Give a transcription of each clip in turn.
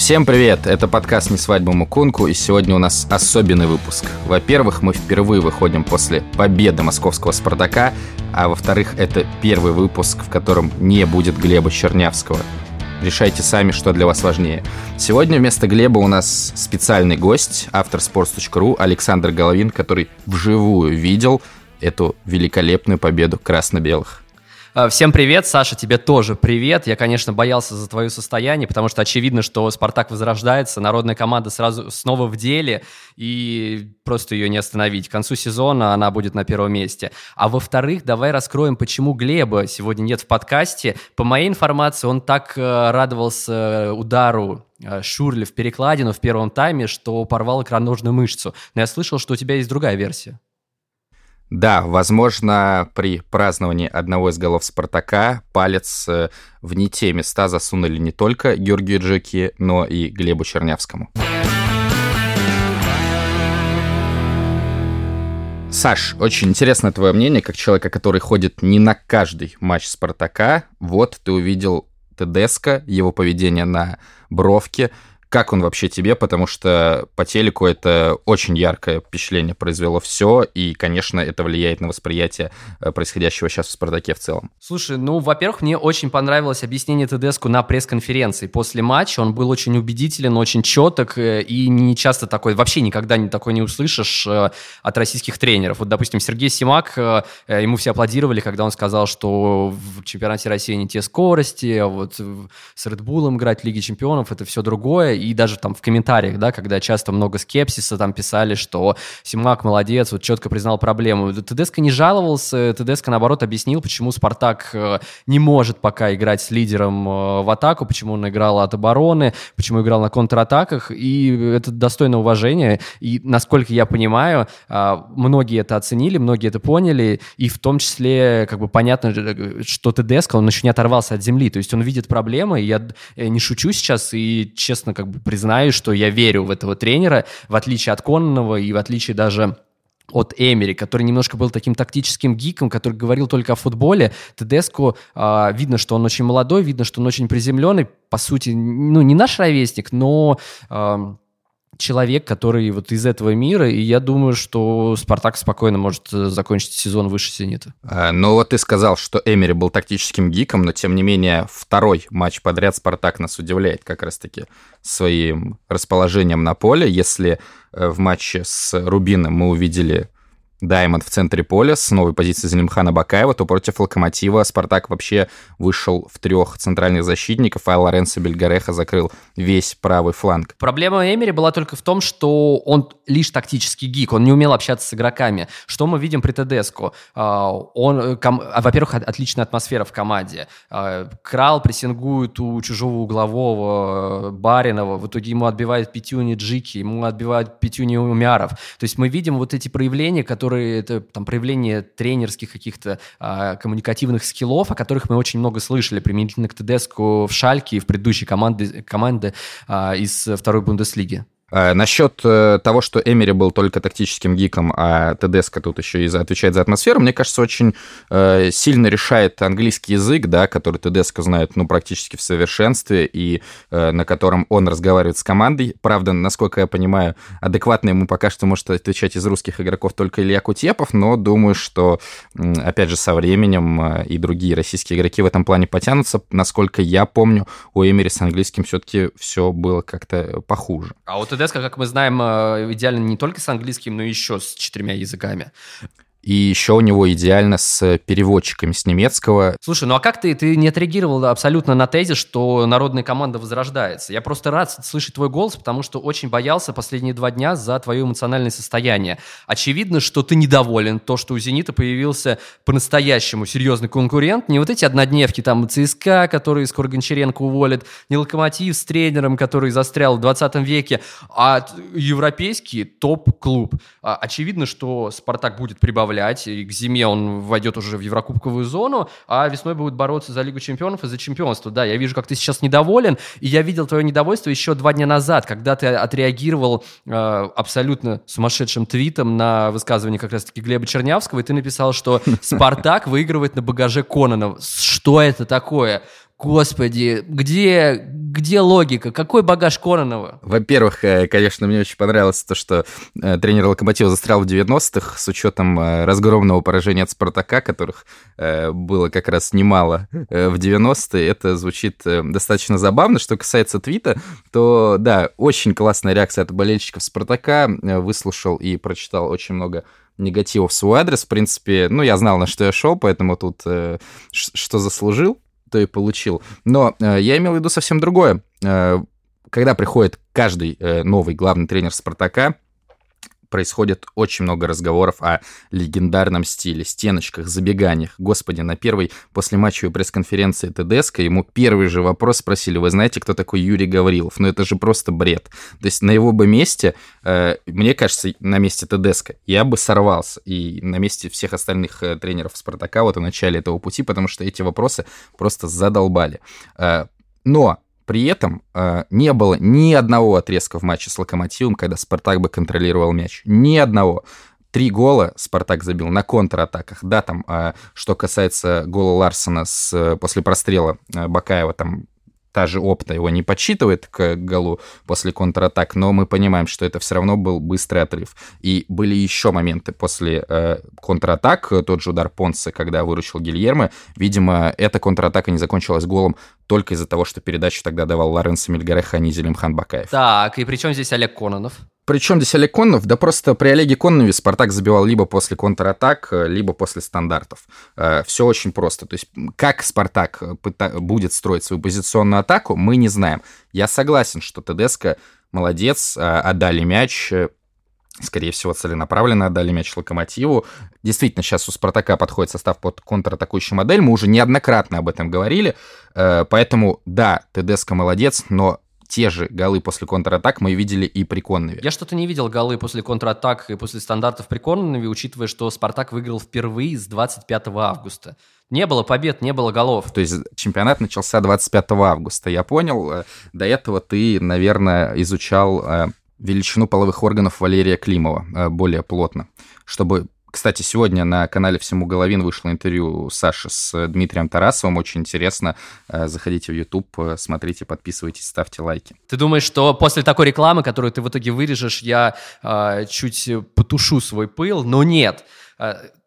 Всем привет! Это подкаст «Не свадьба Мукунку», и сегодня у нас особенный выпуск. Во-первых, мы впервые выходим после победы московского «Спартака», а во-вторых, это первый выпуск, в котором не будет Глеба Чернявского. Решайте сами, что для вас важнее. Сегодня вместо Глеба у нас специальный гость, автор sports.ru Александр Головин, который вживую видел эту великолепную победу красно-белых. Э, всем привет, Саша, тебе тоже привет. Я, конечно, боялся за твое состояние, потому что очевидно, что Спартак возрождается, народная команда сразу снова в деле, и просто ее не остановить. К концу сезона она будет на первом месте. А во-вторых, давай раскроем, почему Глеба сегодня нет в подкасте. По моей информации, он так э, радовался удару э, Шурли в перекладину в первом тайме, что порвал икроножную мышцу. Но я слышал, что у тебя есть другая версия. Да, возможно, при праздновании одного из голов Спартака палец э, в не те места засунули не только Георгию Джеки, но и Глебу Чернявскому. Саш, очень интересно твое мнение, как человека, который ходит не на каждый матч Спартака. Вот ты увидел Тедеско, его поведение на бровке. Как он вообще тебе? Потому что по телеку это очень яркое впечатление произвело все, и, конечно, это влияет на восприятие э, происходящего сейчас в «Спартаке» в целом. Слушай, ну, во-первых, мне очень понравилось объяснение ТДСКу на пресс-конференции после матча. Он был очень убедителен, очень четок, э, и не часто такой, вообще никогда не такой не услышишь э, от российских тренеров. Вот, допустим, Сергей Симак, ему все аплодировали, когда он сказал, что в чемпионате России не те скорости, а вот с Редбулом играть в Лиге чемпионов это все другое и даже там в комментариях, да, когда часто много скепсиса, там писали, что Симак молодец, вот четко признал проблему. ТДСК не жаловался, ТДСК, наоборот, объяснил, почему Спартак э, не может пока играть с лидером э, в атаку, почему он играл от обороны, почему играл на контратаках, и это достойно уважения, и, насколько я понимаю, а, многие это оценили, многие это поняли, и в том числе, как бы понятно, что ТДСК, он еще не оторвался от земли, то есть он видит проблемы, я не шучу сейчас, и честно, как признаю, что я верю в этого тренера, в отличие от Коннова и в отличие даже от Эмери, который немножко был таким тактическим гиком, который говорил только о футболе. Тедеско, э, видно, что он очень молодой, видно, что он очень приземленный. По сути, ну, не наш ровесник, но... Э, человек, который вот из этого мира, и я думаю, что Спартак спокойно может э, закончить сезон выше Зенита. А, ну вот ты сказал, что Эмери был тактическим гиком, но тем не менее второй матч подряд Спартак нас удивляет как раз-таки своим расположением на поле. Если э, в матче с Рубином мы увидели Даймонд в центре поля с новой позиции Залимхана Бакаева, то против Локомотива Спартак вообще вышел в трех центральных защитников, а Лоренцо Бельгареха закрыл весь правый фланг. Проблема Эмери была только в том, что он лишь тактический гик, он не умел общаться с игроками. Что мы видим при Тедеско? А, он, ком... А, во-первых, отличная атмосфера в команде. А, Крал прессингует у чужого углового э, Баринова, в итоге ему отбивает пятюни Джики, ему отбивают пятюни Умяров. То есть мы видим вот эти проявления, которые которые это там проявление тренерских каких-то а, коммуникативных скиллов, о которых мы очень много слышали применительно к Тедеску в Шальке и в предыдущей команде, команды а, из второй Бундеслиги. Э, насчет э, того, что Эмери был только тактическим гиком, а Тедеско тут еще и отвечает за атмосферу, мне кажется, очень э, сильно решает английский язык, да, который Тедеско знает ну, практически в совершенстве, и на котором он разговаривает с командой. Правда, насколько я понимаю, адекватно ему пока что может отвечать из русских игроков только Илья Кутепов, но думаю, что, опять же, со временем и другие российские игроки в этом плане потянутся. Насколько я помню, у Эмери с английским все-таки все было как-то похуже. А вот Тедеско, как мы знаем, э, идеально не только с английским, но еще с четырьмя языками. И еще у него идеально с переводчиками с немецкого. Слушай, ну а как ты, ты не отреагировал абсолютно на тезис, что народная команда возрождается? Я просто рад слышать твой голос, потому что очень боялся последние два дня за твое эмоциональное состояние. Очевидно, что ты недоволен, то, что у «Зенита» появился по-настоящему серьезный конкурент, не вот эти однодневки, там, ЦСКА, которые скоро Гончаренко уволят, не «Локомотив» с тренером, который застрял в 20 веке, а европейский топ-клуб. А, очевидно, что «Спартак» будет прибавлять добавлять, и к зиме он войдет уже в Еврокубковую зону, а весной будет бороться за Лигу Чемпионов и за чемпионство. Да, я вижу, как ты сейчас недоволен, и я видел твое недовольство еще два дня назад, когда ты отреагировал э, абсолютно сумасшедшим твитом на высказывание как раз-таки Глеба Чернявского, и ты написал, что «Спартак выигрывает на багаже Кононов». Что это такое? Господи, где, где логика? Какой багаж Кононова? Во-первых, э, конечно, мне очень понравилось то, что э, тренер Локомотива застрял в 90-х с учетом э, разгромного поражения от Спартака, которых было как раз немало в 90-е. Это звучит достаточно забавно. Что касается твита, то да, очень классная реакция от болельщиков Спартака. Выслушал и прочитал очень много негатива в свой адрес. В принципе, ну, я знал, на что я шел, поэтому тут что заслужил то и получил. Но э, я имел в виду совсем другое. Э, когда приходит каждый э, новый главный тренер «Спартака», происходит очень много разговоров о легендарном стиле, стеночках, забеганиях. Господи, на первой после матчевой пресс-конференции ТДСК ему первый же вопрос спросили, вы знаете, кто такой Юрий Гаврилов? Ну это же просто бред. То есть на его бы месте, э, мне кажется, на месте ТДСК я бы сорвался. И на месте всех остальных э, тренеров Спартака вот в начале этого пути, потому что эти вопросы просто задолбали. Э, но при этом э, не было ни одного отрезка в матче с Локомотивом, когда Спартак бы контролировал мяч. Ни одного. Три гола Спартак забил на контратаках. Да, там, э, что касается гола Ларсона с, после прострела э, Бакаева, там та же опта его не подсчитывает к голу после контратак, но мы понимаем, что это все равно был быстрый отрыв. И были еще моменты после э, контратак, тот же удар Понса, когда выручил Гильермо. Видимо, эта контратака не закончилась голом только из-за того, что передачу тогда давал Лоренцо Мельгареха, а не Зелимхан Бакаев. Так, и при чем здесь Олег Кононов? Причем здесь Олег Коннов? Да просто при Олеге Коннове Спартак забивал либо после контратак, либо после стандартов. Э, Все очень просто. То есть как Спартак будет строить свою позиционную атаку, мы не знаем. Я согласен, что ТДСК молодец, э, отдали мяч, э, скорее всего, целенаправленно отдали мяч Локомотиву. Действительно, сейчас у Спартака подходит состав под контратакующую модель. Мы уже неоднократно об этом говорили. Поэтому, да, ТДСК молодец, но те же голы после контратак мы видели и при Коннове. Я что-то не видел голы после контратак и после стандартов при Коннове, учитывая, что Спартак выиграл впервые с 25 августа. Не было побед, не было голов. То есть чемпионат начался 25 августа, я понял. Э, до этого ты, наверное, изучал э, величину половых органов Валерия Климова э, более плотно, чтобы кстати, сегодня на канале «Всему Головин» вышло интервью Саши с Дмитрием Тарасовым. Очень интересно. Э, заходите в YouTube, э, смотрите, подписывайтесь, ставьте лайки. Ты думаешь, что после такой рекламы, которую ты в итоге вырежешь, я э, чуть потушу свой пыл? Но нет.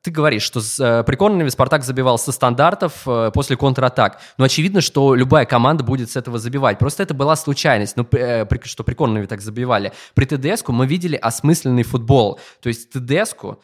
Ты говоришь, что с э, прикольными Спартак забивал со стандартов э, после контратак. Но очевидно, что любая команда будет с этого забивать. Просто это была случайность, ну, э, что прикольными так забивали. При ТДСку мы видели осмысленный футбол. То есть ТДСку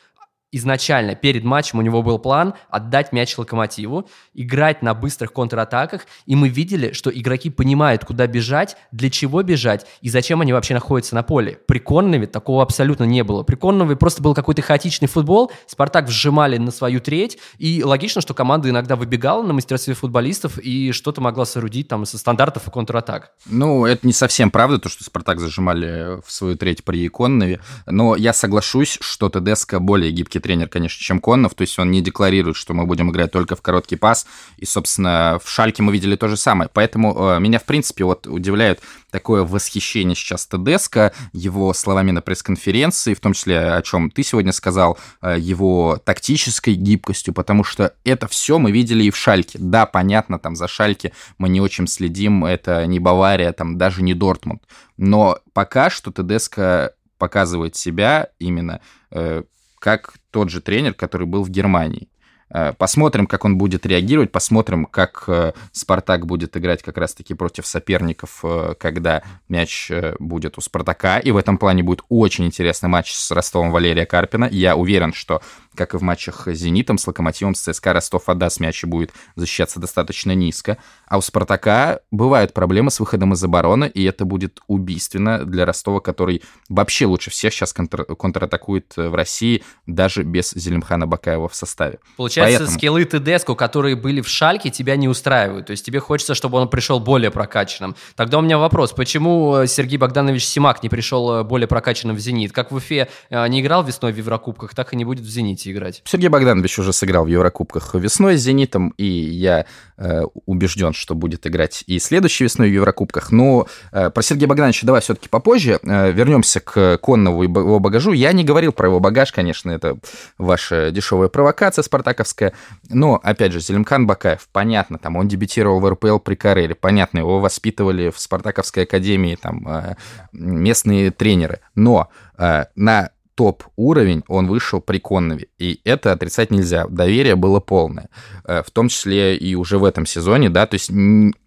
изначально перед матчем у него был план отдать мяч Локомотиву, играть на быстрых контратаках, и мы видели, что игроки понимают, куда бежать, для чего бежать и зачем они вообще находятся на поле. При Коннове такого абсолютно не было. При Коннове просто был какой-то хаотичный футбол, Спартак вжимали на свою треть, и логично, что команда иногда выбегала на мастерстве футболистов и что-то могла соорудить там со стандартов и контратак. Ну, это не совсем правда, то, что Спартак зажимали в свою треть при Коннове, но я соглашусь, что ТДСК более гибкий гибкий тренер, конечно, чем Коннов, то есть он не декларирует, что мы будем играть только в короткий пас, и, собственно, в Шальке мы видели то же самое. Поэтому э, меня, в принципе, вот удивляет такое восхищение сейчас Тедеско, его словами на пресс-конференции, в том числе, о чем ты сегодня сказал, э, его тактической гибкостью, потому что это все мы видели и в Шальке. Да, понятно, там за Шальке мы не очень следим, это не Бавария, там даже не Дортмунд, но пока что Тедеско показывает себя именно э, как тот же тренер, который был в Германии. Э, посмотрим, как он будет реагировать, посмотрим, как э, Спартак будет играть как раз-таки против соперников, э, когда мяч будет у Спартака. И в этом плане будет очень интересный матч с Ростовом Валерия Карпина. Я уверен, что как и в матчах с «Зенитом», с «Локомотивом», с ЦСКА Ростов отдаст мяч и будет защищаться достаточно низко. А у «Спартака» бывают проблемы с выходом из обороны, и это будет убийственно для Ростова, который вообще лучше всех сейчас контр- контратакует в России, даже без Зелимхана Бакаева в составе. Получается, Поэтому... скиллы Тедеско, которые были в Шальке, тебя не устраивают. То есть тебе хочется, чтобы он пришел более прокачанным. Тогда у меня вопрос, почему Сергей Богданович Симак не пришел более прокачанным в «Зенит»? Как в Уфе э, не играл весной в Еврокубках, так и не будет в «Зените» будете играть? Сергей Богданович уже сыграл в Еврокубках весной с «Зенитом», и я э, убежден, что будет играть и следующей весной в Еврокубках. Но э, про Сергея Богдановича давай все-таки попозже. Э, вернемся к Коннову и его багажу. Я не говорил про его багаж, конечно, это ваша дешевая провокация спартаковская. Но, опять же, Зелимхан Бакаев, понятно, там он дебютировал в РПЛ при Кареле, понятно, его воспитывали в Спартаковской академии там э, местные тренеры. Но э, на топ-уровень он вышел при Коннове, и это отрицать нельзя. Доверие было полное, э, в том числе и уже в этом сезоне, да, то есть,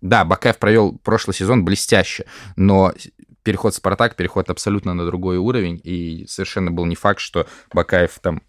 да, Бакаев провел прошлый сезон блестяще, но переход в Спартак, переход абсолютно на другой уровень, и совершенно был не факт, что Бакаев там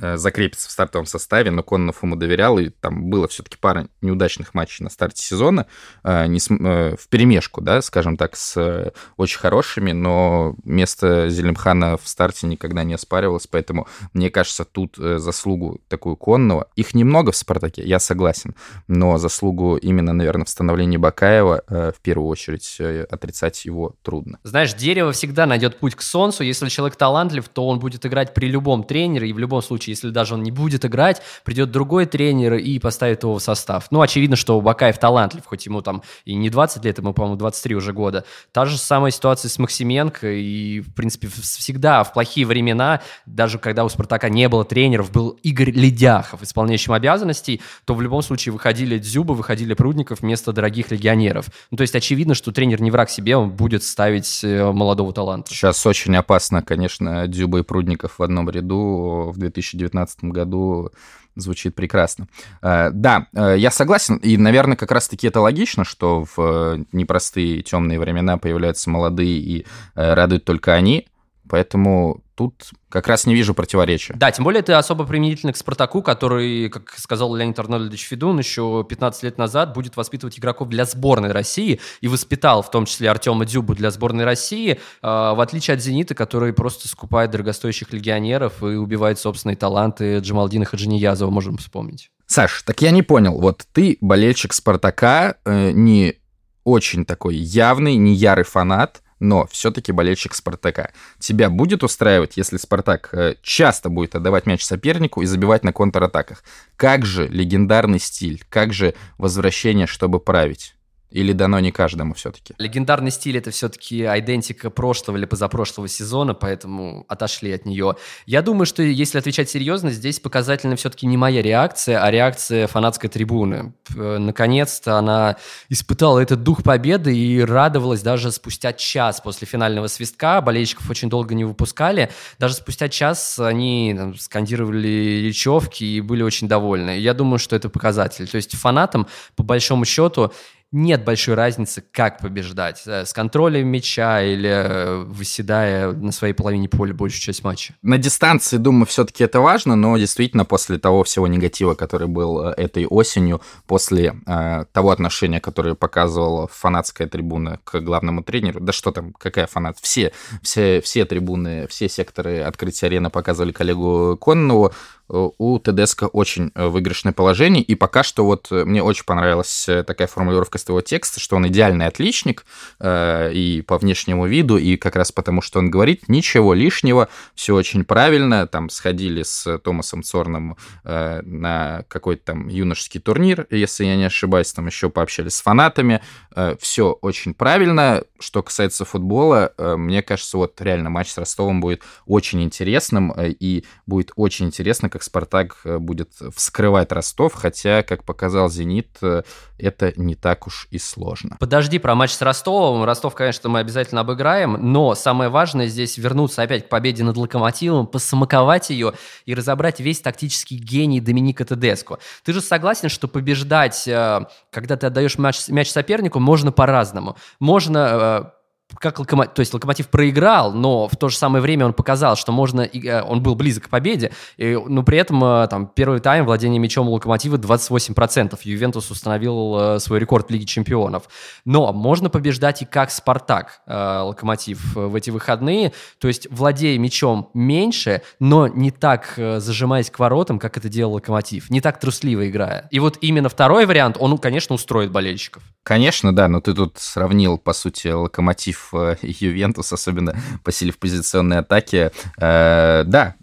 закрепится в стартовом составе, но Коннов ему доверял, и там было все-таки пара неудачных матчей на старте сезона, э, не, э, в перемешку, да, скажем так, с очень хорошими, но место Зелимхана в старте никогда не оспаривалось, поэтому, мне кажется, тут заслугу такую Конного, их немного в «Спартаке», я согласен, но заслугу именно, наверное, в становлении Бакаева в первую очередь отрицать его трудно. Знаешь, дерево всегда найдет путь к солнцу, если человек талантлив, то он будет играть при любом тренере, и в любом случае случае, если даже он не будет играть, придет другой тренер и поставит его в состав. Ну, очевидно, что Бакаев талантлив, хоть ему там и не 20 лет, ему, по-моему, 23 уже года. Та же самая ситуация с Максименко, и, в принципе, всегда в плохие времена, даже когда у «Спартака» не было тренеров, был Игорь Ледяхов, исполняющим обязанностей, то в любом случае выходили Дзюба, выходили Прудников вместо дорогих легионеров. Ну, то есть очевидно, что тренер не враг себе, он будет ставить э, молодого таланта. Сейчас очень опасно, конечно, Дзюба и Прудников в одном ряду в 2000 2019 году звучит прекрасно. Э, да, э, я согласен, и, наверное, как раз-таки это логично, что в э, непростые темные времена появляются молодые и радуют только они, поэтому тут как раз не вижу противоречия. Да, тем более это особо применительно к «Спартаку», который, как сказал Леонид Арнольдович Федун, еще 15 лет назад будет воспитывать игроков для сборной России и воспитал в том числе Артема Дюбу для сборной России, в отличие от «Зенита», который просто скупает дорогостоящих легионеров и убивает собственные таланты Джамалдина Хаджиниязова, можем вспомнить. Саш, так я не понял, вот ты болельщик «Спартака», э, не очень такой явный, не ярый фанат, но все-таки болельщик Спартака. Тебя будет устраивать, если Спартак э, часто будет отдавать мяч сопернику и забивать на контратаках? Как же легендарный стиль, как же возвращение, чтобы править? Или дано не каждому все-таки? Легендарный стиль это все-таки идентика прошлого или позапрошлого сезона, поэтому отошли от нее. Я думаю, что если отвечать серьезно, здесь показательна все-таки не моя реакция, а реакция фанатской трибуны. Наконец-то она испытала этот дух победы и радовалась даже спустя час после финального свистка. Болельщиков очень долго не выпускали. Даже спустя час они там, скандировали речевки и были очень довольны. Я думаю, что это показатель. То есть фанатам, по большому счету, нет большой разницы, как побеждать. Э, с контролем мяча или э, выседая на своей половине поля большую часть матча. На дистанции, думаю, все-таки это важно, но действительно после того всего негатива, который был э, этой осенью, после э, того отношения, которое показывала фанатская трибуна к главному тренеру, да что там, какая фанат, все, все, все трибуны, все секторы открытия арены показывали коллегу Коннову, у ТДСК очень э, выигрышное положение, и пока что вот э, мне очень понравилась э, такая формулировка с твоего текста, что он идеальный отличник э, и по внешнему виду, и как раз потому, что он говорит, ничего лишнего, все очень правильно, там сходили с Томасом Цорном э, на какой-то там юношеский турнир, если я не ошибаюсь, там еще пообщались с фанатами, э, все очень правильно, что касается футбола, э, мне кажется, вот реально матч с Ростовом будет очень интересным, э, и будет очень интересно, как Спартак э, будет вскрывать Ростов, хотя, как показал Зенит, э, это не так уж и сложно. Подожди про матч с Ростовом. Ростов, конечно, мы обязательно обыграем, но самое важное здесь вернуться опять к победе над Локомотивом, посамаковать ее и разобрать весь тактический гений Доминика Тедеско. Ты же согласен, что побеждать, э, когда ты отдаешь мяч, мяч сопернику, можно по-разному. Можно как локомотив, то есть локомотив проиграл, но в то же самое время он показал, что можно, э, он был близок к победе, и, но при этом э, там первый тайм владение мячом у локомотива 28%. Ювентус установил э, свой рекорд в Лиге Чемпионов. Но можно побеждать и как Спартак локомотив в эти выходные, то есть владея мячом меньше, но не так зажимаясь к воротам, как это делал локомотив, не так трусливо играя. И вот именно второй вариант, он, конечно, устроит болельщиков. Конечно, да, но ты тут сравнил, по сути, локомотив э, Ювентус, особенно по силе в позиционной атаке. Э, да,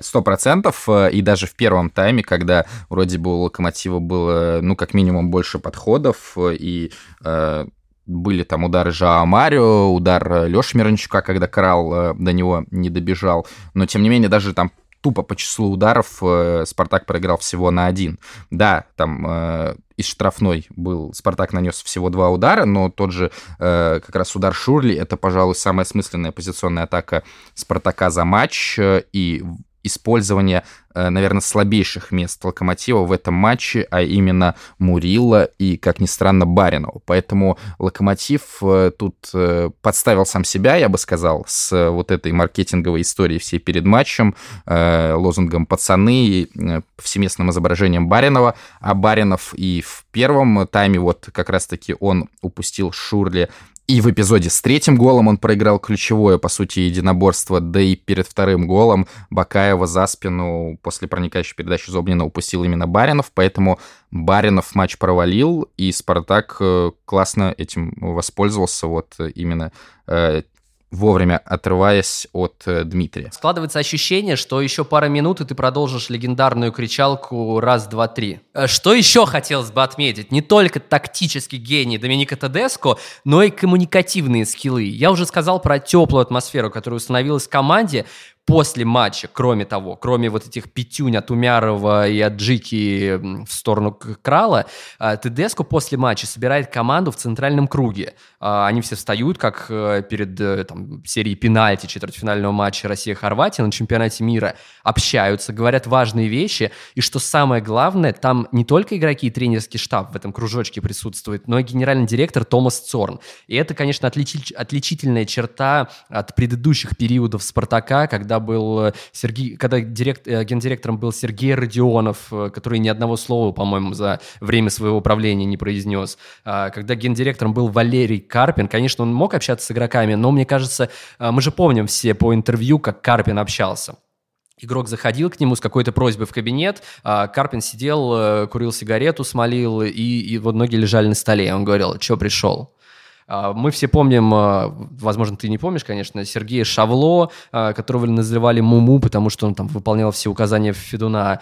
сто процентов. И даже в первом тайме, когда вроде бы у Локомотива было, ну, как минимум, больше подходов, и были там удары Жао Марио, удар Леши Мирончука, когда Крал до него не добежал. Но, тем не менее, даже там тупо по числу ударов э, Спартак проиграл всего на один. Да, там э, из штрафной был, Спартак нанес всего два удара, но тот же э, как раз удар Шурли, это, пожалуй, самая смысленная позиционная атака Спартака за матч, э, и использование, э, наверное, слабейших мест Локомотива в этом матче, а именно Мурила и, как ни странно, Баринова. Поэтому Локомотив э, тут э, подставил сам себя, я бы сказал, с вот этой маркетинговой историей всей перед матчем, лозунгом «пацаны» и всеместным изображением Баринова, а Баринов и в первом тайме вот как раз-таки он упустил Шурли и в эпизоде с третьим голом он проиграл ключевое, по сути, единоборство, да и перед вторым голом Бакаева за спину после проникающей передачи Зобнина упустил именно Баринов, поэтому Баринов матч провалил, и Спартак э, классно этим воспользовался, вот именно э, вовремя отрываясь от э, Дмитрия. Складывается ощущение, что еще пара минут, и ты продолжишь легендарную кричалку «раз, два, три». Э, что еще хотелось бы отметить? Не только тактический гений Доминика Тедеско, но и коммуникативные скиллы. Я уже сказал про теплую атмосферу, которая установилась в команде после матча, кроме того, кроме вот этих пятюнь от Умярова и от Джики в сторону Крала, а, Тедеско после матча собирает команду в центральном круге. А, они все встают, как э, перед э, там, серией пенальти четвертьфинального матча Россия-Хорватия на чемпионате мира, общаются, говорят важные вещи, и что самое главное, там не только игроки и тренерский штаб в этом кружочке присутствует, но и генеральный директор Томас Цорн. И это, конечно, отличительная черта от предыдущих периодов «Спартака», когда когда был э, Сергей, когда директ, э, гендиректором был Сергей Родионов, э, который ни одного слова, по-моему, за время своего управления не произнес. А, когда гендиректором был Валерий Карпин, конечно, он мог общаться с игроками, но мне кажется, мы же помним все по интервью, как Карпин общался. Игрок заходил к нему с какой-то просьбой в кабинет, а Карпин сидел, курил сигарету, смолил, и, и вот ноги лежали на столе. Он говорил, что пришел? А, мы все помним, а, возможно, ты не помнишь, конечно, Сергея Шавло, а, которого называли Муму, потому что он там выполнял все указания Федуна.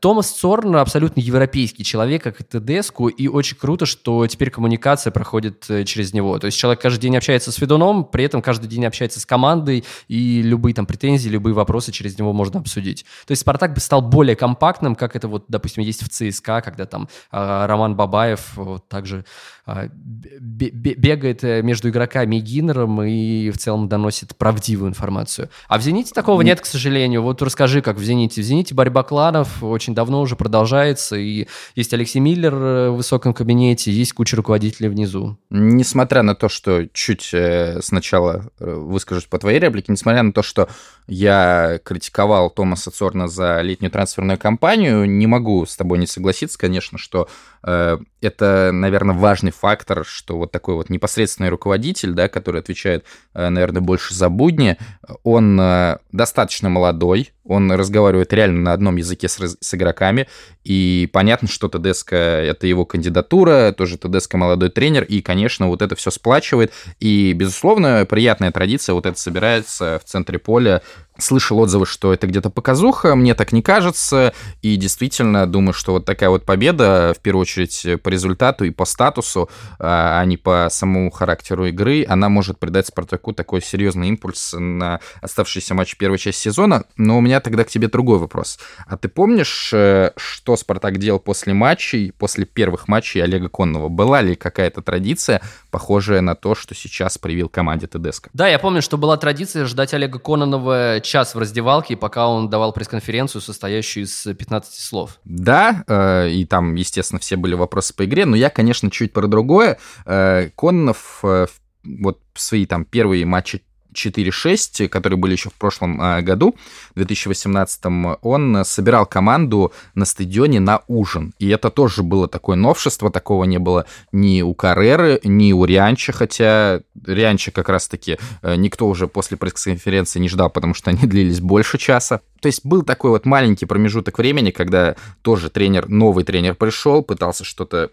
Томас Цорн абсолютно европейский человек, как и Тедеску, и очень круто, что теперь коммуникация проходит э, через него. То есть человек каждый день общается с Федуном, при этом каждый день общается с командой, и любые там претензии, любые вопросы через него можно обсудить. То есть Спартак бы стал более компактным, как это вот, допустим, есть в ЦСКА, когда там Роман Бабаев вот, также бегает бегает э, между игроками и Гиннером и в целом доносит правдивую информацию. А в «Зените» такого нет, к сожалению. Вот расскажи, как в «Зените». В «Зените» борьба кланов очень давно уже продолжается, и есть Алексей Миллер э, в высоком кабинете, есть куча руководителей внизу. Несмотря на то, что чуть э, сначала выскажусь по твоей реплике, несмотря на то, что я критиковал Томаса Цорна за летнюю трансферную кампанию, не могу с тобой не согласиться, конечно, что э, это, наверное, важный фактор, что вот такой вот непосредственный руководитель, да, который отвечает, э, наверное, больше за будни, он э, достаточно молодой, он разговаривает реально на одном языке с, с игроками, и понятно, что ТДСК — это его кандидатура, тоже ТДСК молодой тренер, и, конечно, вот это все сплачивает, и, безусловно, приятная традиция, вот это собирается в центре поля. Слышал отзывы, что это где-то показуха, мне так не кажется, и действительно думаю, что вот такая вот победа, в первую очередь по результату и по статусу, а, а не по самому характеру игры, она может придать Спартаку такой серьезный импульс на оставшийся матч первой части сезона, но у меня тогда к тебе другой вопрос. А ты помнишь, э, что Спартак делал после матчей, после первых матчей Олега Конного? Была ли какая-то традиция, похожая на то, что сейчас привил команде ТДСК? Да, я помню, что была традиция ждать Олега Кононова час в раздевалке, пока он давал пресс-конференцию, состоящую из 15 слов. Да, э, и там, естественно, все были вопросы по игре, но я, конечно, чуть про другое. Э, Коннов э, вот свои там первые матчи 4-6, которые были еще в прошлом а, году, в 2018, он собирал команду на стадионе на ужин. И это тоже было такое новшество, такого не было ни у Карреры, ни у Рианча, хотя Рианча как раз-таки э, никто уже после пресс-конференции не ждал, потому что они длились больше часа. То есть был такой вот маленький промежуток времени, когда тоже тренер, новый тренер пришел, пытался что-то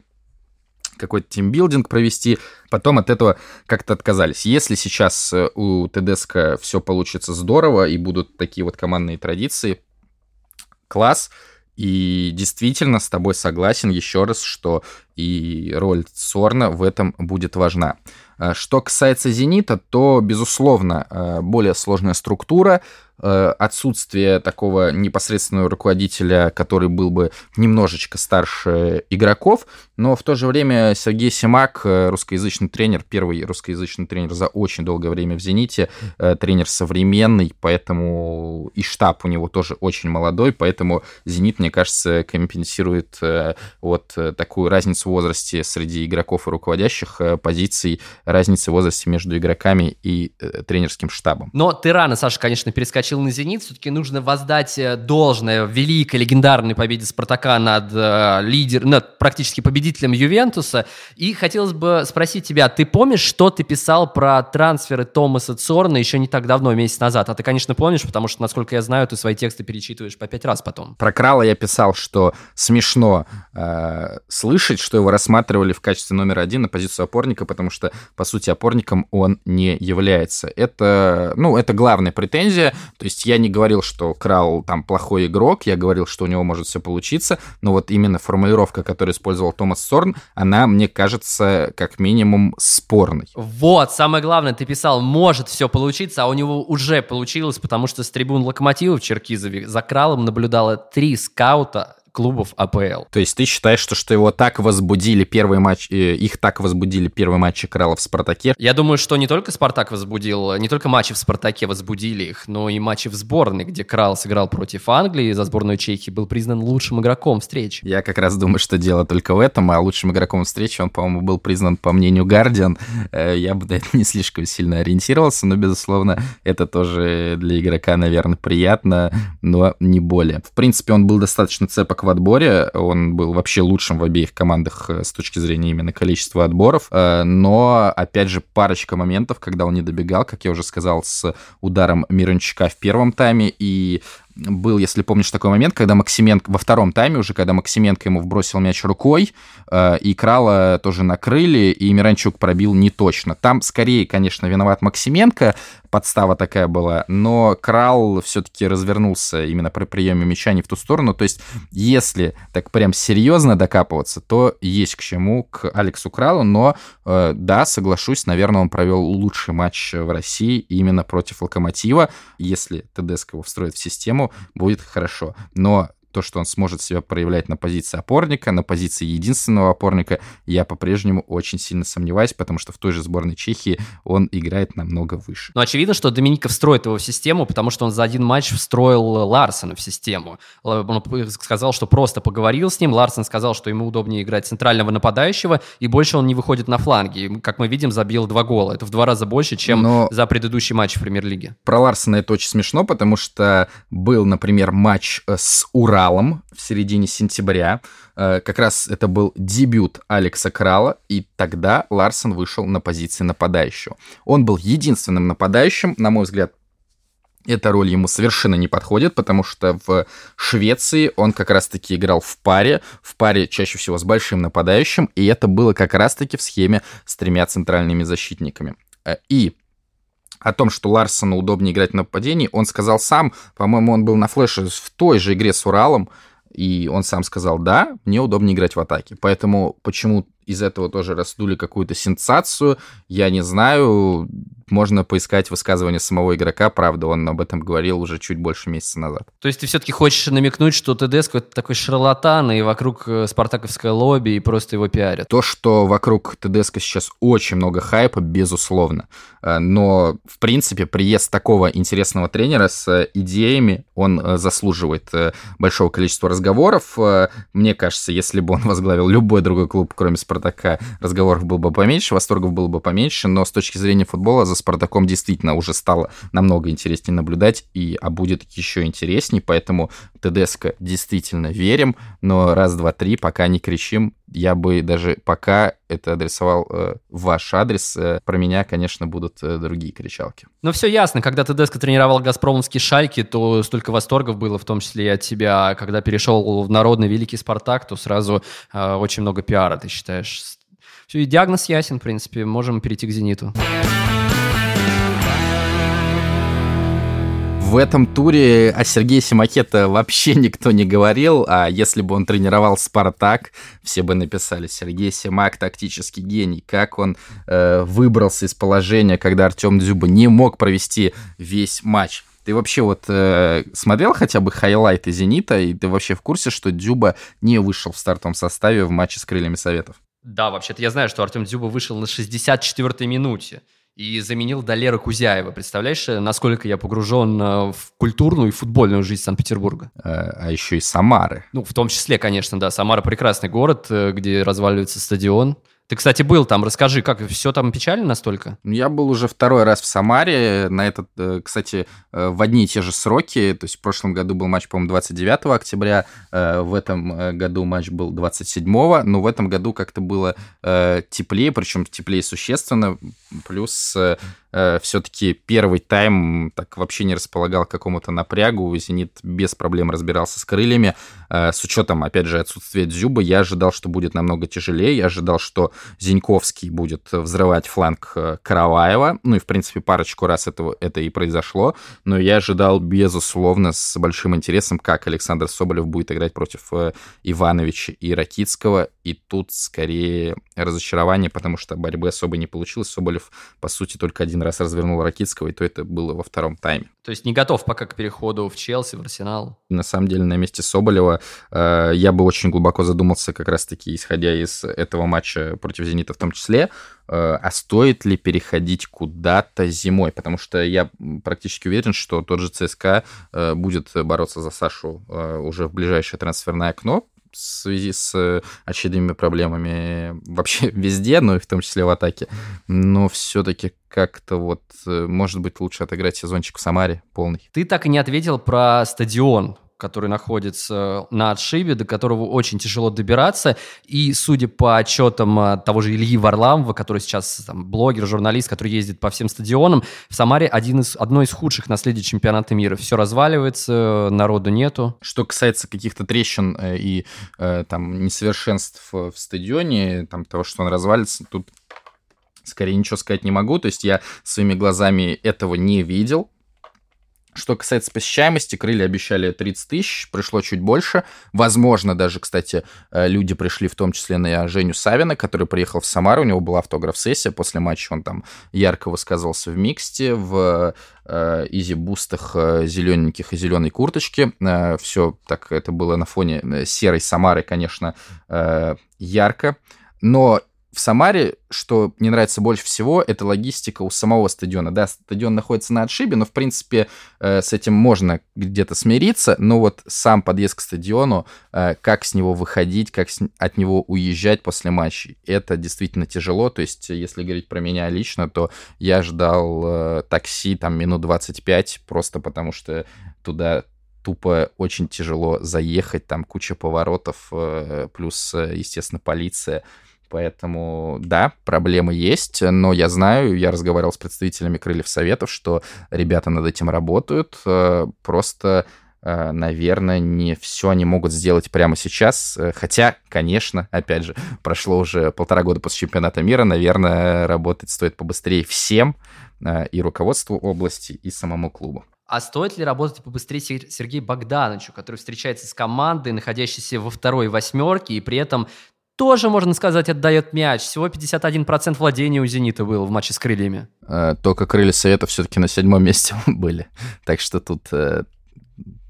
какой-то тимбилдинг провести, потом от этого как-то отказались. Если сейчас э, у ТДСК все получится здорово и будут такие вот командные традиции, класс, и действительно с тобой согласен еще раз, что и роль Сорна в этом будет важна. Э, что касается «Зенита», то, безусловно, э, более сложная структура, отсутствие такого непосредственного руководителя, который был бы немножечко старше игроков, но в то же время Сергей Симак, э, русскоязычный тренер, первый русскоязычный тренер за очень долгое время в «Зените», э, тренер современный, поэтому и штаб у него тоже очень молодой, поэтому «Зенит», мне кажется, компенсирует вот такую разницу в возрасте среди игроков и руководящих позиций, разницы в возрасте между игроками и тренерским штабом. Но ты рано, Саша, конечно, перескочил вскочил на «Зенит», все-таки нужно воздать э, должное великой, легендарной победе «Спартака» над, э, лидер, над практически победителем «Ювентуса». И хотелось бы спросить тебя, ты помнишь, что ты писал про трансферы Томаса Цорна еще не так давно, месяц назад? А ты, конечно, помнишь, потому что, насколько я знаю, ты свои тексты перечитываешь по пять раз потом. Про Крала я писал, что смешно э, слышать, что его рассматривали в качестве номера один на позицию опорника, потому что, по сути, опорником он не является. Это, ну, это главная претензия. То есть я не говорил, что Крал там плохой игрок, я говорил, что у него может все получиться, но вот именно формулировка, которую использовал Томас Сорн, она, мне кажется, как минимум спорной. Вот, самое главное, ты писал, может все получиться, а у него уже получилось, потому что с трибун Локомотива в Черкизове за Кралом наблюдало три скаута клубов АПЛ. То есть ты считаешь, что, что его так возбудили первый матч, э, их так возбудили первый матч Крала в Спартаке? Я думаю, что не только Спартак возбудил, не только матчи в Спартаке возбудили их, но и матчи в сборной, где Крал сыграл против Англии за сборную Чехии, был признан лучшим игроком встречи. Я как раз думаю, что дело только в этом, а лучшим игроком встречи он, по-моему, был признан по мнению Гардиан. Э, я бы на это не слишком сильно ориентировался, но, безусловно, это тоже для игрока, наверное, приятно, но не более. В принципе, он был достаточно цепок в отборе. Он был вообще лучшим в обеих командах э, с точки зрения именно количества отборов. Э, но, опять же, парочка моментов, когда он не добегал, как я уже сказал, с ударом Мирончика в первом тайме и был, если помнишь, такой момент, когда Максименко, во втором тайме уже, когда Максименко ему вбросил мяч рукой, э, и Крала тоже накрыли, и Миранчук пробил не точно. Там скорее, конечно, виноват Максименко, подстава такая была, но Крал все-таки развернулся именно при приеме мяча не в ту сторону. То есть, если так прям серьезно докапываться, то есть к чему к Алексу Кралу, но э, да, соглашусь, наверное, он провел лучший матч в России именно против Локомотива. Если ТДСК его встроит в систему, будет хорошо. Но то, что он сможет себя проявлять на позиции опорника, на позиции единственного опорника, я по-прежнему очень сильно сомневаюсь, потому что в той же сборной Чехии он играет намного выше. Ну, очевидно, что Домиников встроит его в систему, потому что он за один матч встроил Ларсона в систему. Он сказал, что просто поговорил с ним, Ларсон сказал, что ему удобнее играть центрального нападающего, и больше он не выходит на фланги. Как мы видим, забил два гола. Это в два раза больше, чем Но... за предыдущий матч в Премьер-лиге. Про Ларсона это очень смешно, потому что был, например, матч с Ура Кралом в середине сентября. Э, как раз это был дебют Алекса Крала, и тогда Ларсон вышел на позиции нападающего. Он был единственным нападающим, на мой взгляд, эта роль ему совершенно не подходит, потому что в Швеции он как раз-таки играл в паре, в паре чаще всего с большим нападающим, и это было как раз-таки в схеме с тремя центральными защитниками. Э, и о том, что Ларсону удобнее играть на нападении, он сказал сам, по-моему, он был на флеше в той же игре с Уралом, и он сам сказал, да, мне удобнее играть в атаке. Поэтому почему из этого тоже раздули какую-то сенсацию, я не знаю можно поискать высказывание самого игрока, правда, он об этом говорил уже чуть больше месяца назад. То есть ты все-таки хочешь намекнуть, что ТДСК это такой шарлатан, и вокруг э, спартаковское лобби, и просто его пиарят? То, что вокруг ТДСК сейчас очень много хайпа, безусловно. Э, но, в принципе, приезд такого интересного тренера с идеями, он э, заслуживает большого количества разговоров. Мне кажется, если бы он возглавил любой другой клуб, кроме Спартака, разговоров было бы поменьше, восторгов было бы поменьше, но с точки зрения футбола за Спартаком действительно уже стало намного интереснее наблюдать, и а будет еще интереснее, поэтому ТДСК действительно верим, но раз, два, три, пока не кричим, я бы даже пока это адресовал э, ваш адрес. Э, про меня, конечно, будут э, другие кричалки. Ну, все ясно. Когда ТДСК тренировал газпромовские шальки, то столько восторгов было, в том числе и от тебя. А когда перешел в народный великий Спартак, то сразу э, очень много пиара, ты считаешь, Все, и диагноз ясен, в принципе, можем перейти к «Зениту». В этом туре о Сергее Симакета вообще никто не говорил, а если бы он тренировал «Спартак», все бы написали «Сергей Симак – тактический гений». Как он э, выбрался из положения, когда Артем Дзюба не мог провести весь матч. Ты вообще вот э, смотрел хотя бы хайлайты «Зенита», и ты вообще в курсе, что Дзюба не вышел в стартовом составе в матче с «Крыльями Советов»? Да, вообще-то я знаю, что Артем Дзюба вышел на 64-й минуте и заменил Далера Кузяева. Представляешь, насколько я погружен э, в культурную и футбольную жизнь Санкт-Петербурга? А, а еще и Самары. Ну, в том числе, конечно, да. Самара прекрасный город, э, где разваливается стадион. Ты, кстати, был там, расскажи, как все там печально настолько? Ну, я был уже второй раз в Самаре, на этот, э, кстати, э, в одни и те же сроки, то есть в прошлом году был матч, по-моему, 29 октября, э, в этом году матч был 27, но в этом году как-то было теплее, причем теплее существенно, плюс все-таки первый тайм так вообще не располагал к какому-то напрягу, «Зенит» без проблем разбирался с крыльями, с учетом, опять же, отсутствия Дзюба, я ожидал, что будет намного тяжелее, я ожидал, что Зиньковский будет взрывать фланг э, Караваева. Ну и, в принципе, парочку раз этого, это и произошло. Но я ожидал, безусловно, с большим интересом, как Александр Соболев будет играть против э, Ивановича и Ракицкого. И тут скорее разочарование, потому что борьбы особо не получилось. Соболев, по сути, только один раз развернул Ракицкого, и то это было во втором тайме. То есть не готов пока к переходу в Челси, в Арсенал? На самом деле, на месте Соболева э, я бы очень глубоко задумался, как раз-таки, исходя из этого матча против «Зенита» в том числе, э, а стоит ли переходить куда-то зимой? Потому что я практически уверен, что тот же ЦСКА э, будет бороться за Сашу э, уже в ближайшее трансферное окно, в связи с очередными проблемами вообще везде, ну и в том числе в атаке. Но все-таки как-то вот, может быть, лучше отыграть сезончик в Самаре полный. Ты так и не ответил про стадион который находится на отшибе, до которого очень тяжело добираться. И, судя по отчетам а, того же Ильи Варламова, который сейчас там, блогер, журналист, который ездит по всем стадионам, в Самаре один из, одно из худших наследий чемпионата мира. Все разваливается, народу нету. Что касается каких-то трещин э, и э, там несовершенств в стадионе, там того, что он развалится, тут скорее ничего сказать не могу. То есть я своими глазами этого не видел. Что касается посещаемости, крылья обещали 30 тысяч, пришло чуть больше. Возможно, даже, кстати, э, люди пришли в том числе на Женю Савина, который приехал в Самару, у него была автограф-сессия, после матча он там ярко высказывался в миксте, в э, изи-бустах э, зелененьких и зеленой курточки. Все так, это было на фоне серой Самары, конечно, ярко. Но в Самаре, что мне нравится больше всего, это логистика у самого стадиона. Да, стадион находится на отшибе, но, в принципе, э, с этим можно где-то смириться, но вот сам подъезд к стадиону, э, как с него выходить, как с, от него уезжать после матча, это действительно тяжело. То есть, если говорить про меня лично, то я ждал э, такси там минут 25, просто потому что туда тупо очень тяжело заехать, там куча поворотов, э, плюс, э, естественно, полиция. Поэтому, да, проблемы есть, но я знаю, я разговаривал с представителями Крыльев Советов, что ребята над этим работают, э, просто э, наверное, не все они могут сделать прямо сейчас. Э, хотя, конечно, опять же, прошло уже полтора года после чемпионата мира, наверное, работать стоит побыстрее всем, и руководству области, и самому клубу. А стоит ли работать побыстрее Сергею Богдановичу, который встречается с командой, находящейся во второй восьмерке, и при этом тоже, можно сказать, отдает мяч. Всего 51% владения у «Зенита» было в матче с крыльями. Э, только крылья Совета все-таки на седьмом месте были. Так что тут э,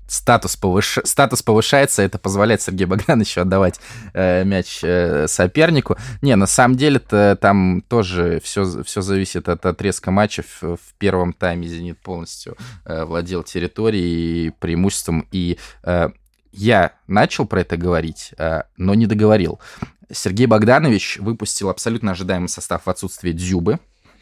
статус, повыш... статус повышается, это позволяет Сергею Богдановичу отдавать э, мяч э, сопернику. Не, на самом деле-то там тоже все, все зависит от отрезка матча. В, в первом тайме «Зенит» полностью э, владел территорией, преимуществом, и э, я начал про это говорить, э, но не договорил. Сергей Богданович выпустил абсолютно ожидаемый состав в отсутствие Дзюбы.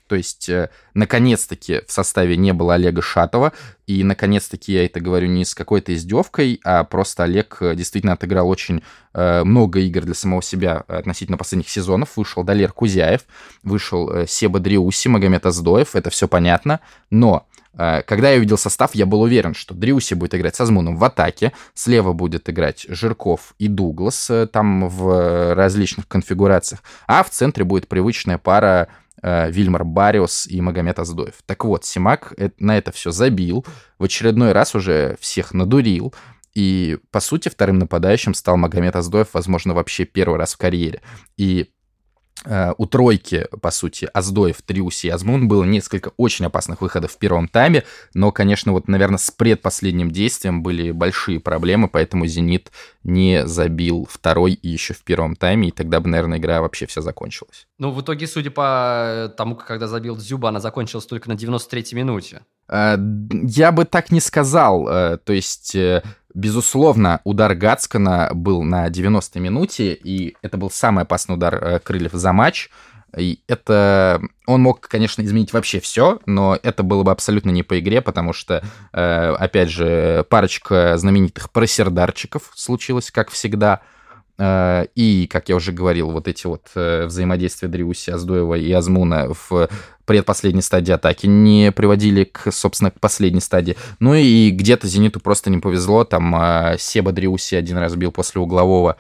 То есть, э, наконец-таки в составе не было Олега Шатова. И, наконец-таки, я это говорю не с какой-то издевкой, а просто Олег э, действительно отыграл очень э, много игр для самого себя относительно последних сезонов. Вышел Далер Кузяев, вышел э, Себа Дриуси, Магомед Аздоев. Это все понятно. Но когда я увидел состав, я был уверен, что Дриуси будет играть с Азмуном в атаке, слева будет играть Жирков и Дуглас, э, там в различных конфигурациях, а в центре будет привычная пара э, Вильмар Бариус и Магомед Аздоев. Так вот, Симак на это все забил, в очередной раз уже всех надурил, и, по сути, вторым нападающим стал Магомед Аздоев, возможно, вообще первый раз в карьере. И Э, у тройки, по сути, Аздоев, Триуси и Азмун было несколько очень опасных выходов в первом тайме, но, конечно, вот, наверное, с предпоследним действием были большие проблемы, поэтому «Зенит» не забил второй и еще в первом тайме, и тогда бы, наверное, игра вообще вся закончилась. Ну, в итоге, судя по тому, когда забил Дзюба, она закончилась только на 93-й минуте. Э, я бы так не сказал. Э, то есть Безусловно, удар Гацкана был на 90-й минуте, и это был самый опасный удар э, Крыльев за матч. И это... Он мог, конечно, изменить вообще все, но это было бы абсолютно не по игре, потому что, э, опять же, парочка знаменитых просердарчиков случилось, как всегда. Э, и, как я уже говорил, вот эти вот взаимодействия Дриуси, Аздоева и Азмуна в предпоследней стадии атаки не приводили к, собственно, к последней стадии. Ну и где-то «Зениту» просто не повезло. Там э, Себа Дриуси один раз бил после углового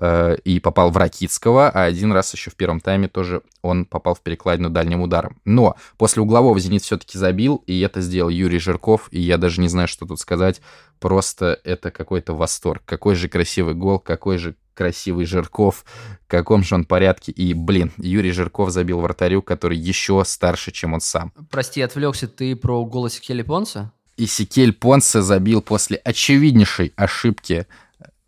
э, и попал в Ракитского, а один раз еще в первом тайме тоже он попал в перекладину дальним ударом. Но после углового «Зенит» все-таки забил, и это сделал Юрий Жирков, и я даже не знаю, что тут сказать. Просто это какой-то восторг. Какой же красивый гол, какой же красивый Жирков, в каком же он порядке. И, блин, Юрий Жирков забил вратарю, который еще старше, чем он сам. Прости, отвлекся ты про голос Келли Понса? И Сикель Понсе забил после очевиднейшей ошибки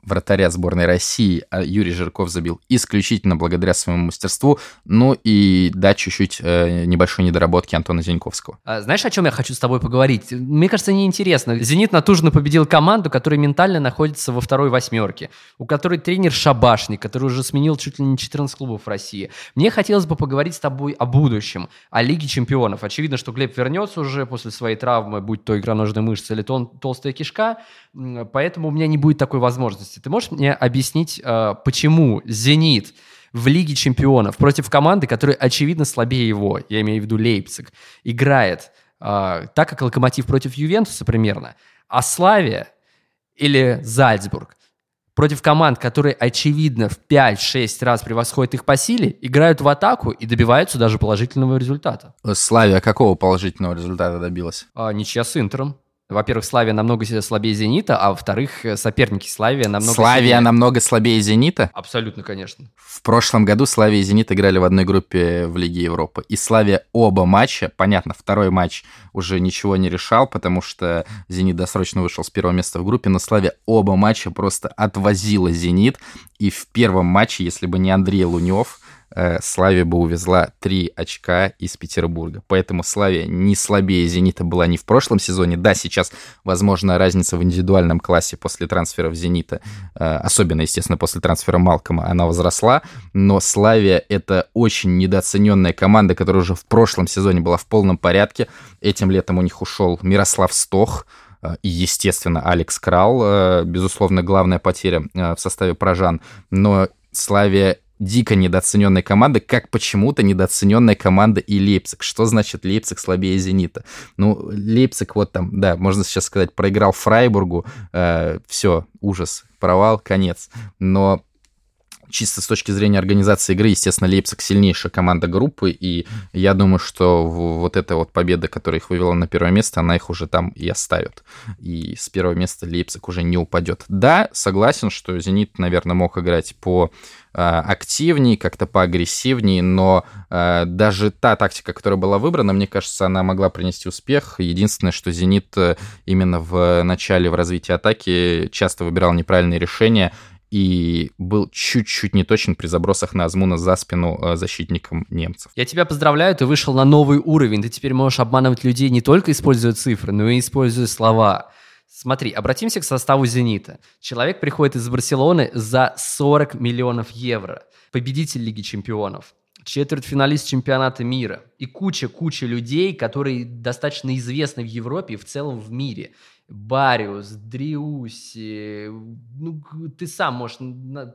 вратаря сборной России, а Юрий Жирков забил исключительно благодаря своему мастерству, ну и дать чуть-чуть э, небольшой недоработки Антона Зиньковского. А, знаешь, о чем я хочу с тобой поговорить? Мне кажется, неинтересно. «Зенит» натужно победил команду, которая ментально находится во второй восьмерке, у которой тренер Шабашник, который уже сменил чуть ли не 14 клубов в России. Мне хотелось бы поговорить с тобой о будущем, о Лиге чемпионов. Очевидно, что Глеб вернется уже после своей травмы, будь то икроножная мышца или тол- толстая кишка, поэтому у меня не будет такой возможности возможности. Ты можешь мне объяснить, э, почему «Зенит» в Лиге чемпионов против команды, которая, очевидно, слабее его, я имею в виду Лейпциг, играет э, так, как Локомотив против Ювентуса примерно, а Славия или Зальцбург против команд, которые, очевидно, в 5-6 раз превосходят их по силе, играют в атаку и добиваются даже положительного результата. Славия какого положительного результата добилась? А, ничья с Интером. Во-первых, Славия намного слабее Зенита, а во-вторых, соперники Славия намного Славия сильнее. намного слабее Зенита? Абсолютно, конечно. В прошлом году Славия и Зенит играли в одной группе в Лиге Европы. И Славия оба матча, понятно, второй матч уже ничего не решал, потому что Зенит досрочно вышел с первого места в группе, но Славия оба матча просто отвозила Зенит. И в первом матче, если бы не Андрей Лунев, Славия бы увезла 3 очка из Петербурга. Поэтому Славия не слабее «Зенита» была не в прошлом сезоне. Да, сейчас, возможно, разница в индивидуальном классе после трансферов «Зенита», э, особенно, естественно, после трансфера Малкома, она возросла, но Славия — это очень недооцененная команда, которая уже в прошлом сезоне была в полном порядке. Этим летом у них ушел Мирослав Стох, э, и, естественно, Алекс Крал, безусловно, главная потеря в составе прожан. Но Славия дико недооцененной команды, как почему-то недооцененная команда и Лейпциг. Что значит Лейпциг слабее Зенита? Ну, Лейпциг вот там, да, можно сейчас сказать, проиграл Фрайбургу, э, все, ужас, провал, конец. Но чисто с точки зрения организации игры, естественно, Лейпциг сильнейшая команда группы, и я думаю, что вот эта вот победа, которая их вывела на первое место, она их уже там и оставит. И с первого места Лейпциг уже не упадет. Да, согласен, что Зенит, наверное, мог играть по а, активнее, как-то поагрессивнее, но э, даже та тактика, которая была выбрана, мне кажется, она могла принести успех. Единственное, что «Зенит» э, именно в начале, в развитии атаки часто выбирал неправильные решения, и был чуть-чуть неточен при забросах на Азмуна за спину э, защитникам немцев. Я тебя поздравляю, ты вышел на новый уровень. Ты теперь можешь обманывать людей не только используя цифры, но и используя слова. Смотри, обратимся к составу «Зенита». Человек приходит из Барселоны за 40 миллионов евро. Победитель Лиги чемпионов. Четвертьфиналист чемпионата мира – и куча-куча людей, которые достаточно известны в Европе и в целом в мире. Бариус, Дриуси, ну, ты сам можешь,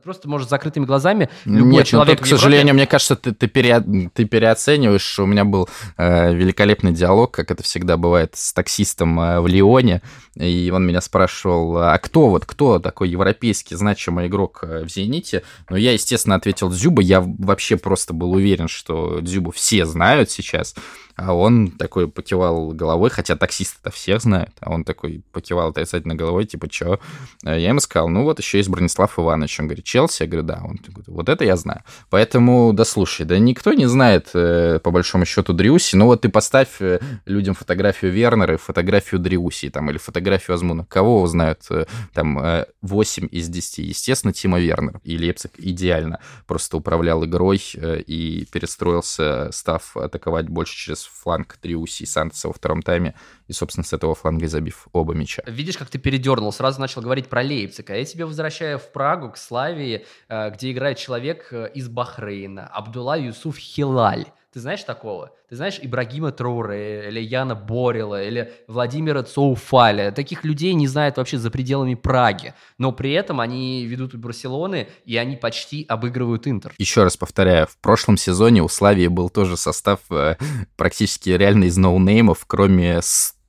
просто можешь с закрытыми глазами. Любой Нет, человек тут, к сожалению, мне кажется, ты, ты, пере, ты переоцениваешь. У меня был э, великолепный диалог, как это всегда бывает, с таксистом э, в Лионе, и он меня спрашивал, а кто вот, кто такой европейский значимый игрок э, в «Зените»? Ну, я, естественно, ответил Дзюба, я вообще просто был уверен, что Дзюбу все знают сейчас, а он такой покивал головой, хотя таксисты-то всех знают, а он такой покивал отрицательно головой, типа, чё? А я ему сказал, ну вот еще есть Бронислав Иванович. Он говорит, Челси? Я говорю, да. Он говорит, вот это я знаю. Поэтому, да слушай, да никто не знает, э, по большому счету, Дриуси. Ну вот ты поставь э, людям фотографию Вернера и фотографию Дриуси, там, или фотографию Азмуна. Кого знают э, там 8 из 10? Естественно, Тима Вернер. И Лейпциг идеально просто управлял игрой и перестроился, став атаковать больше через фланг Триуси и Сантоса во втором тайме, и, собственно, с этого фланга забив оба мяча. Видишь, как ты передернул, сразу начал говорить про Лейпциг, а я тебя возвращаю в Прагу, к Славии, э, где играет человек э, из Бахрейна, Абдулла Юсуф Хилаль. Ты знаешь такого? Ты знаешь Ибрагима Троуре, или Яна Борила, или Владимира Цоуфаля. Таких людей не знают вообще за пределами Праги. Но при этом они ведут Барселоны, и они почти обыгрывают Интер. Еще раз повторяю, в прошлом сезоне у Славии был тоже состав э, практически реально из ноунеймов, кроме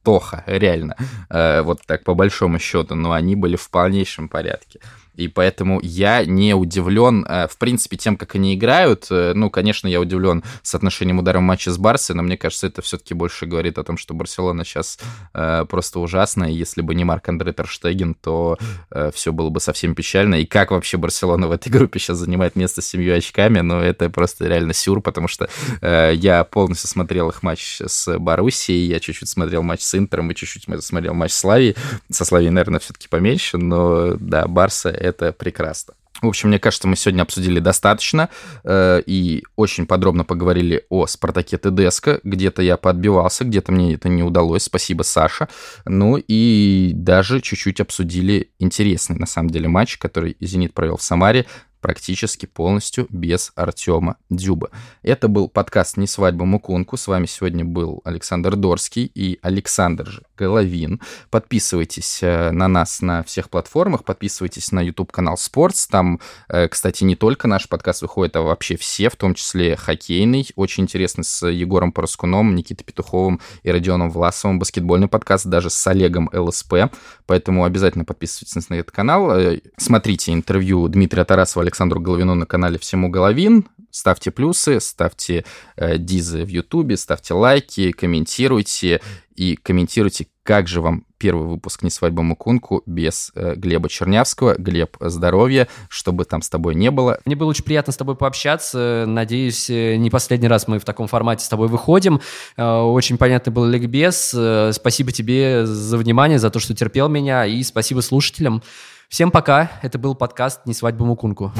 Тоха, реально. Э, вот так по большому счету, но они были в полнейшем порядке. И поэтому я не удивлен, э, в принципе, тем, как они играют. Э, ну, конечно, я удивлен соотношением ударов матча с Барсой, но мне кажется, это все-таки больше говорит о том, что Барселона сейчас э, просто ужасна. И если бы не Марк Андре Терштеген, то все было бы совсем печально. И как вообще Барселона в этой группе сейчас занимает место с семью очками, ну, это просто реально сюр, потому что я полностью смотрел их матч с Боруссией, я чуть-чуть смотрел матч с Интером и чуть-чуть смотрел матч с Славией. Со Славией, наверное, все-таки поменьше, но да, Барса это прекрасно. В общем, мне кажется, мы сегодня обсудили достаточно э, и очень подробно поговорили о Спартаке ТДСК. Где-то я подбивался, где-то мне это не удалось. Спасибо, Саша. Ну и даже чуть-чуть обсудили интересный, на самом деле, матч, который «Зенит» провел в Самаре практически полностью без Артема Дюба. Это был подкаст «Не свадьба Мукунку». С вами сегодня был Александр Дорский и Александр же Головин. Подписывайтесь э, на нас на всех платформах, подписывайтесь на YouTube-канал Sports. Там, э, кстати, не только наш подкаст выходит, а вообще все, в том числе хоккейный. Очень интересный с Егором Пороскуном, Никитой Петуховым и Родионом Власовым. Баскетбольный подкаст даже с Олегом ЛСП. Поэтому обязательно подписывайтесь на этот канал. Э, смотрите интервью Дмитрия Тарасова, Александру Головину на канале «Всему Головин». Ставьте плюсы, ставьте э, дизы в Ютубе, ставьте лайки, комментируйте и комментируйте, как же вам первый выпуск «Не свадьба Мукунку» без э, Глеба Чернявского. Глеб, здоровья, чтобы там с тобой не было. Мне было очень приятно с тобой пообщаться. Надеюсь, э, не последний раз мы в таком формате с тобой выходим. Э, очень понятный был ликбез. Э, спасибо тебе за внимание, за то, что терпел меня, и спасибо слушателям. Всем пока. Это был подкаст «Не свадьба Мукунку».